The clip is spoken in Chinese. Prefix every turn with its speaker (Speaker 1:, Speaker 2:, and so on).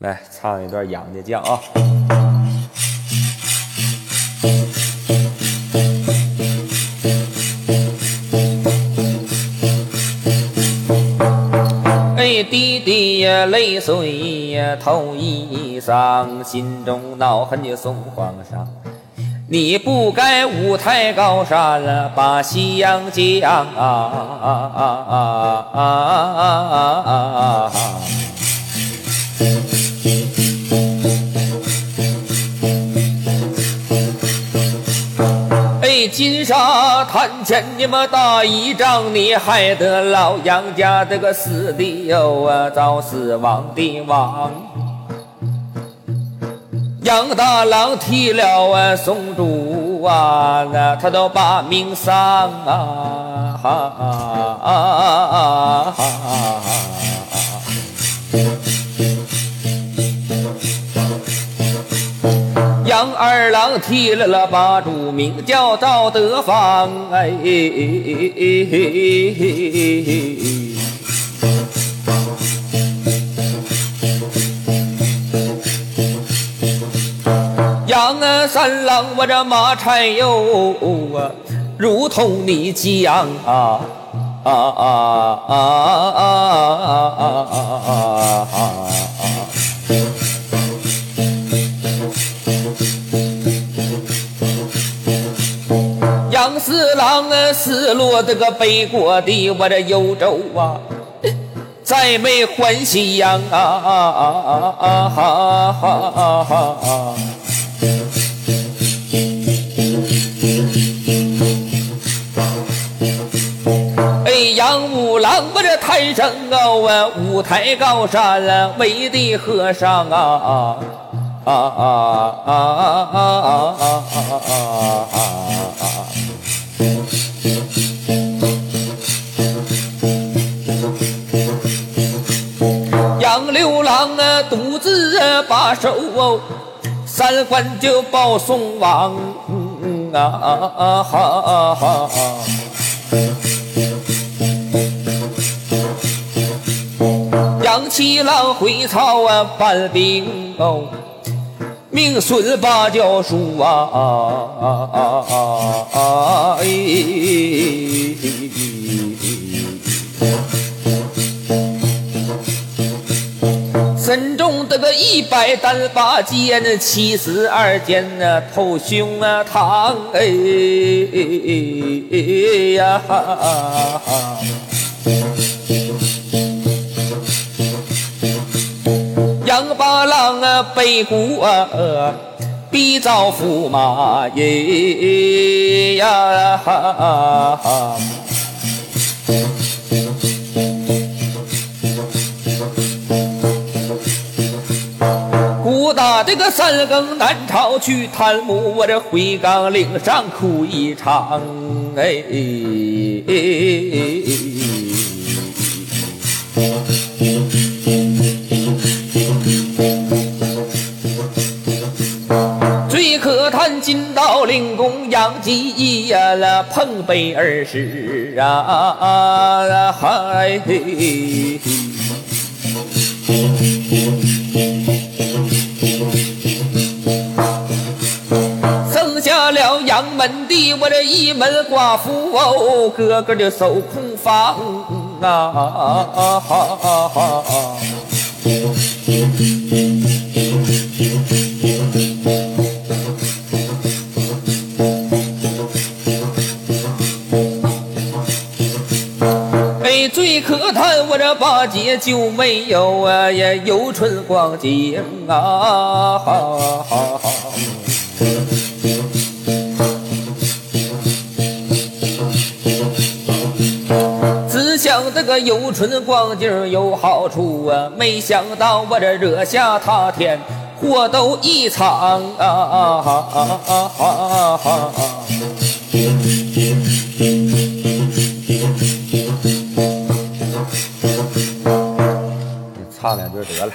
Speaker 1: 来唱一段杨家将啊！哎，弟弟呀，泪水呀，透衣裳，心中恼恨的送皇上。你不该舞台高山了，把西洋将啊啊啊啊啊啊啊！金沙滩前你们打一仗，你害得老杨家这个死的哟啊，早死亡的亡。杨大郎替了啊宋主啊，那他都把命丧啊！哈啊啊啊啊！杨二郎提了了把主，名叫赵德芳。哎，杨三郎，我这马柴哟啊，如同你讲啊啊啊啊啊啊啊啊！啊啊郎啊，失落这个北国的我这幽州啊，再没欢喜样啊啊啊啊啊啊啊！哎，杨五郎，我这台上高啊，五台高山啊，为的和尚啊啊啊啊啊啊啊啊啊！郎啊，独自把守三关就报宋王啊啊啊哈哈！杨七郎回朝啊，搬兵哦，命孙八教书啊啊啊啊啊啊！哎。身中得个一百单八剑，七十二剑呐，透胸啊膛哎呀！杨八郎啊，背骨啊，必遭驸马耶呀！个三更南朝去探母，我这回岗岭上哭一场，哎。最可叹金刀令公杨继业，那碰杯而逝啊！嗨。我这一门寡妇哦，个个的守空房啊！哎，最可叹我这八戒就没有啊呀，游春光景啊！个游春光景有好处啊，没想到我这惹下他天，祸都一场啊！唱两句得了。